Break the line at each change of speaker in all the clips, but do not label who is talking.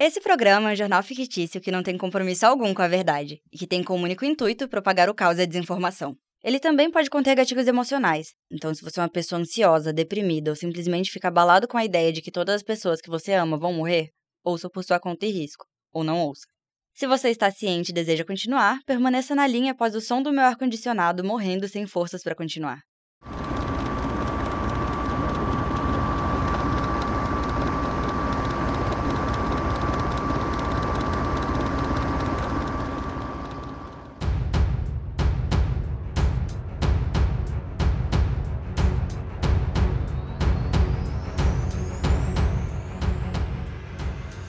Esse programa é um jornal fictício que não tem compromisso algum com a verdade e que tem como único intuito propagar o caos e a desinformação. Ele também pode conter gatilhos emocionais, então se você é uma pessoa ansiosa, deprimida ou simplesmente fica abalado com a ideia de que todas as pessoas que você ama vão morrer, ouça por sua conta e risco, ou não ouça. Se você está ciente e deseja continuar, permaneça na linha após o som do meu ar-condicionado morrendo sem forças para continuar.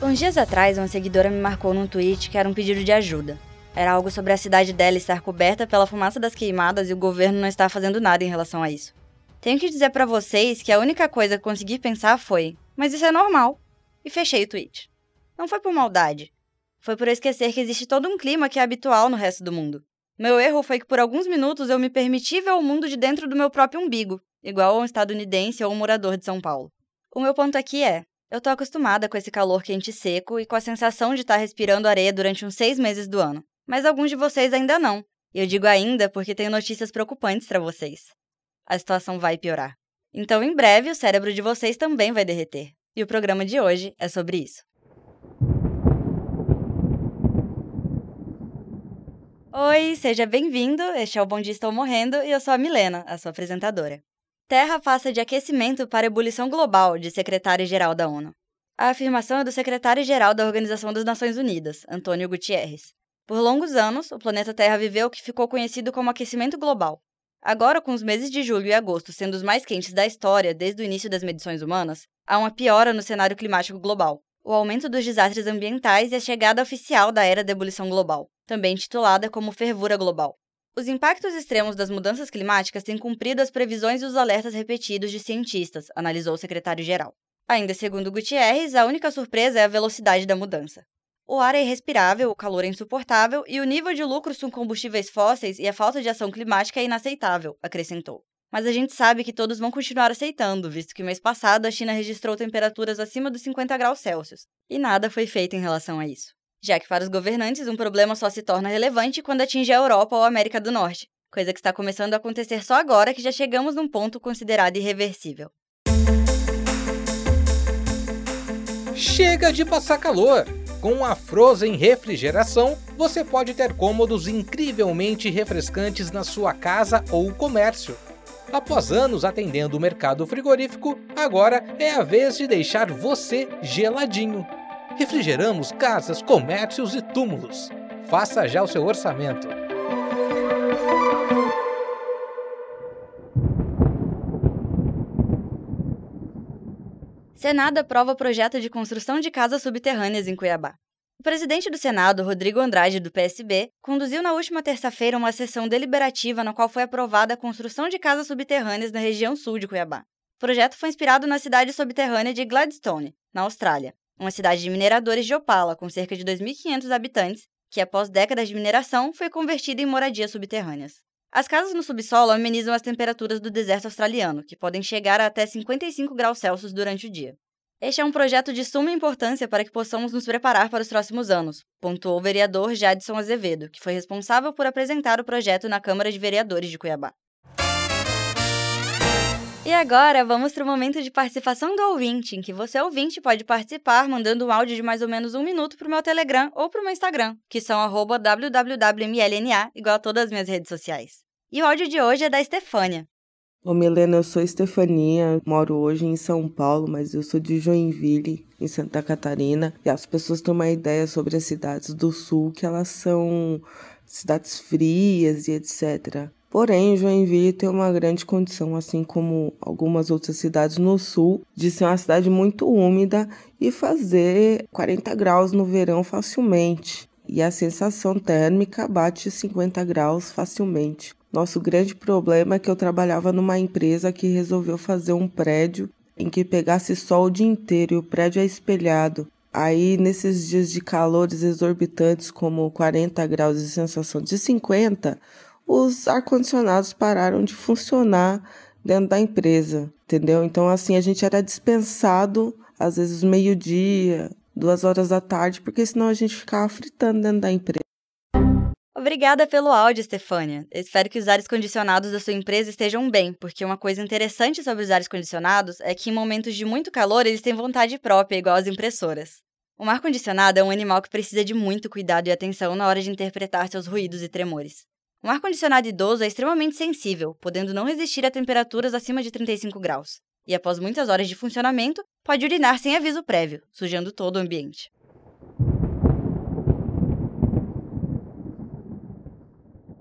Uns dias atrás, uma seguidora me marcou num tweet que era um pedido de ajuda. Era algo sobre a cidade dela estar coberta pela fumaça das queimadas e o governo não estar fazendo nada em relação a isso. Tenho que dizer para vocês que a única coisa que consegui pensar foi: mas isso é normal. E fechei o tweet. Não foi por maldade. Foi por esquecer que existe todo um clima que é habitual no resto do mundo. Meu erro foi que por alguns minutos eu me permiti ver o mundo de dentro do meu próprio umbigo, igual a um estadunidense ou um morador de São Paulo. O meu ponto aqui é: eu tô acostumada com esse calor quente e seco e com a sensação de estar tá respirando areia durante uns seis meses do ano. Mas alguns de vocês ainda não. E eu digo ainda porque tenho notícias preocupantes para vocês. A situação vai piorar. Então, em breve, o cérebro de vocês também vai derreter. E o programa de hoje é sobre isso. Oi, seja bem-vindo. Este é o Bom Dia Estou Morrendo e eu sou a Milena, a sua apresentadora. Terra passa de aquecimento para ebulição global, de secretário-geral da ONU. A afirmação é do secretário-geral da Organização das Nações Unidas, Antônio Gutierrez. Por longos anos, o planeta Terra viveu o que ficou conhecido como aquecimento global. Agora, com os meses de julho e agosto sendo os mais quentes da história desde o início das medições humanas, há uma piora no cenário climático global, o aumento dos desastres ambientais e a chegada oficial da era da ebulição global, também titulada como fervura global. Os impactos extremos das mudanças climáticas têm cumprido as previsões e os alertas repetidos de cientistas, analisou o secretário-geral. Ainda segundo Gutierrez, a única surpresa é a velocidade da mudança. O ar é irrespirável, o calor é insuportável e o nível de lucros com combustíveis fósseis e a falta de ação climática é inaceitável, acrescentou. Mas a gente sabe que todos vão continuar aceitando, visto que mês passado a China registrou temperaturas acima dos 50 graus Celsius, e nada foi feito em relação a isso já que para os governantes um problema só se torna relevante quando atinge a Europa ou a América do Norte, coisa que está começando a acontecer só agora que já chegamos num ponto considerado irreversível.
Chega de passar calor! Com a Frozen Refrigeração, você pode ter cômodos incrivelmente refrescantes na sua casa ou comércio. Após anos atendendo o mercado frigorífico, agora é a vez de deixar você geladinho refrigeramos casas, comércios e túmulos. Faça já o seu orçamento.
Senado aprova projeto de construção de casas subterrâneas em Cuiabá. O presidente do Senado, Rodrigo Andrade, do PSB, conduziu na última terça-feira uma sessão deliberativa na qual foi aprovada a construção de casas subterrâneas na região sul de Cuiabá. O projeto foi inspirado na cidade subterrânea de Gladstone, na Austrália, uma cidade de mineradores de opala com cerca de 2.500 habitantes, que após décadas de mineração foi convertida em moradias subterrâneas. As casas no subsolo amenizam as temperaturas do deserto australiano, que podem chegar a até 55 graus Celsius durante o dia. Este é um projeto de suma importância para que possamos nos preparar para os próximos anos, pontuou o vereador Jadson Azevedo, que foi responsável por apresentar o projeto na Câmara de Vereadores de Cuiabá. E agora vamos para o momento de participação do ouvinte, em que você ouvinte pode participar mandando um áudio de mais ou menos um minuto para o meu Telegram ou para o meu Instagram, que são www.mlna, igual a todas as minhas redes sociais. E o áudio de hoje é da Estefânia.
Ô Milena, eu sou Estefania, moro hoje em São Paulo, mas eu sou de Joinville, em Santa Catarina. E as pessoas têm uma ideia sobre as cidades do sul, que elas são cidades frias e etc. Porém, Joinville tem uma grande condição, assim como algumas outras cidades no sul, de ser uma cidade muito úmida e fazer 40 graus no verão facilmente. E a sensação térmica bate 50 graus facilmente. Nosso grande problema é que eu trabalhava numa empresa que resolveu fazer um prédio em que pegasse sol o dia inteiro e o prédio é espelhado. Aí, nesses dias de calores exorbitantes, como 40 graus e sensação de 50, os ar-condicionados pararam de funcionar dentro da empresa, entendeu? Então, assim, a gente era dispensado, às vezes, meio-dia, duas horas da tarde, porque senão a gente ficava fritando dentro da empresa.
Obrigada pelo áudio, Stefânia. espero que os ares condicionados da sua empresa estejam bem, porque uma coisa interessante sobre os ares condicionados é que em momentos de muito calor eles têm vontade própria, igual as impressoras. Um ar-condicionado é um animal que precisa de muito cuidado e atenção na hora de interpretar seus ruídos e tremores. Um ar-condicionado idoso é extremamente sensível, podendo não resistir a temperaturas acima de 35 graus. E após muitas horas de funcionamento, pode urinar sem aviso prévio, sujando todo o ambiente.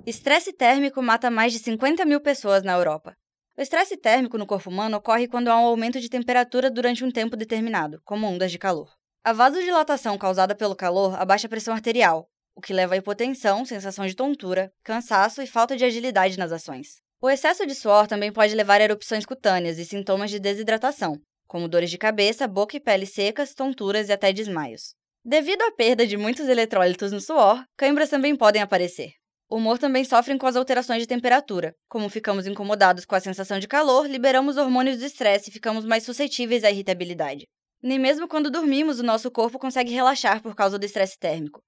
Estresse térmico mata mais de 50 mil pessoas na Europa. O estresse térmico no corpo humano ocorre quando há um aumento de temperatura durante um tempo determinado, como ondas de calor. A vasodilatação causada pelo calor abaixa a pressão arterial, o que leva a hipotensão, sensação de tontura, cansaço e falta de agilidade nas ações. O excesso de suor também pode levar a erupções cutâneas e sintomas de desidratação, como dores de cabeça, boca e pele secas, tonturas e até desmaios. Devido à perda de muitos eletrólitos no suor, câimbras também podem aparecer. O humor também sofre com as alterações de temperatura. Como ficamos incomodados com a sensação de calor, liberamos hormônios do estresse e ficamos mais suscetíveis à irritabilidade. Nem mesmo quando dormimos, o nosso corpo consegue relaxar por causa do estresse térmico.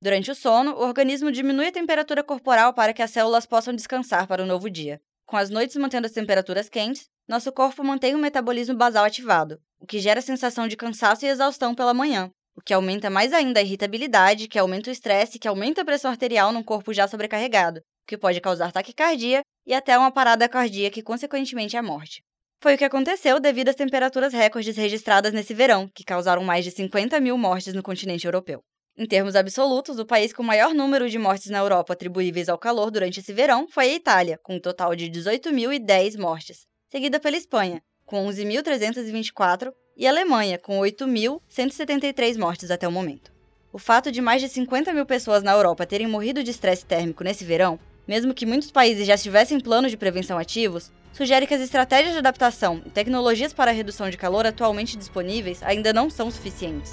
Durante o sono, o organismo diminui a temperatura corporal para que as células possam descansar para o novo dia. Com as noites mantendo as temperaturas quentes, nosso corpo mantém o metabolismo basal ativado, o que gera a sensação de cansaço e exaustão pela manhã, o que aumenta mais ainda a irritabilidade, que aumenta o estresse, que aumenta a pressão arterial num corpo já sobrecarregado, o que pode causar taquicardia e até uma parada cardíaca e, consequentemente, a morte. Foi o que aconteceu devido às temperaturas recordes registradas nesse verão, que causaram mais de 50 mil mortes no continente europeu. Em termos absolutos, o país com maior número de mortes na Europa atribuíveis ao calor durante esse verão foi a Itália, com um total de 18.010 mortes, seguida pela Espanha, com 11.324, e Alemanha, com 8.173 mortes até o momento. O fato de mais de 50 mil pessoas na Europa terem morrido de estresse térmico nesse verão, mesmo que muitos países já tivessem planos de prevenção ativos, sugere que as estratégias de adaptação e tecnologias para a redução de calor atualmente disponíveis ainda não são suficientes.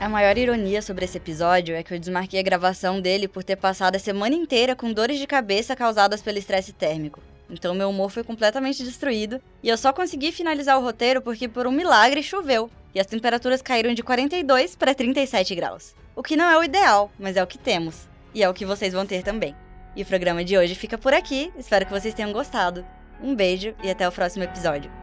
A maior ironia sobre esse episódio é que eu desmarquei a gravação dele por ter passado a semana inteira com dores de cabeça causadas pelo estresse térmico. Então meu humor foi completamente destruído e eu só consegui finalizar o roteiro porque por um milagre choveu e as temperaturas caíram de 42 para 37 graus. O que não é o ideal, mas é o que temos e é o que vocês vão ter também. E o programa de hoje fica por aqui. Espero que vocês tenham gostado. Um beijo e até o próximo episódio.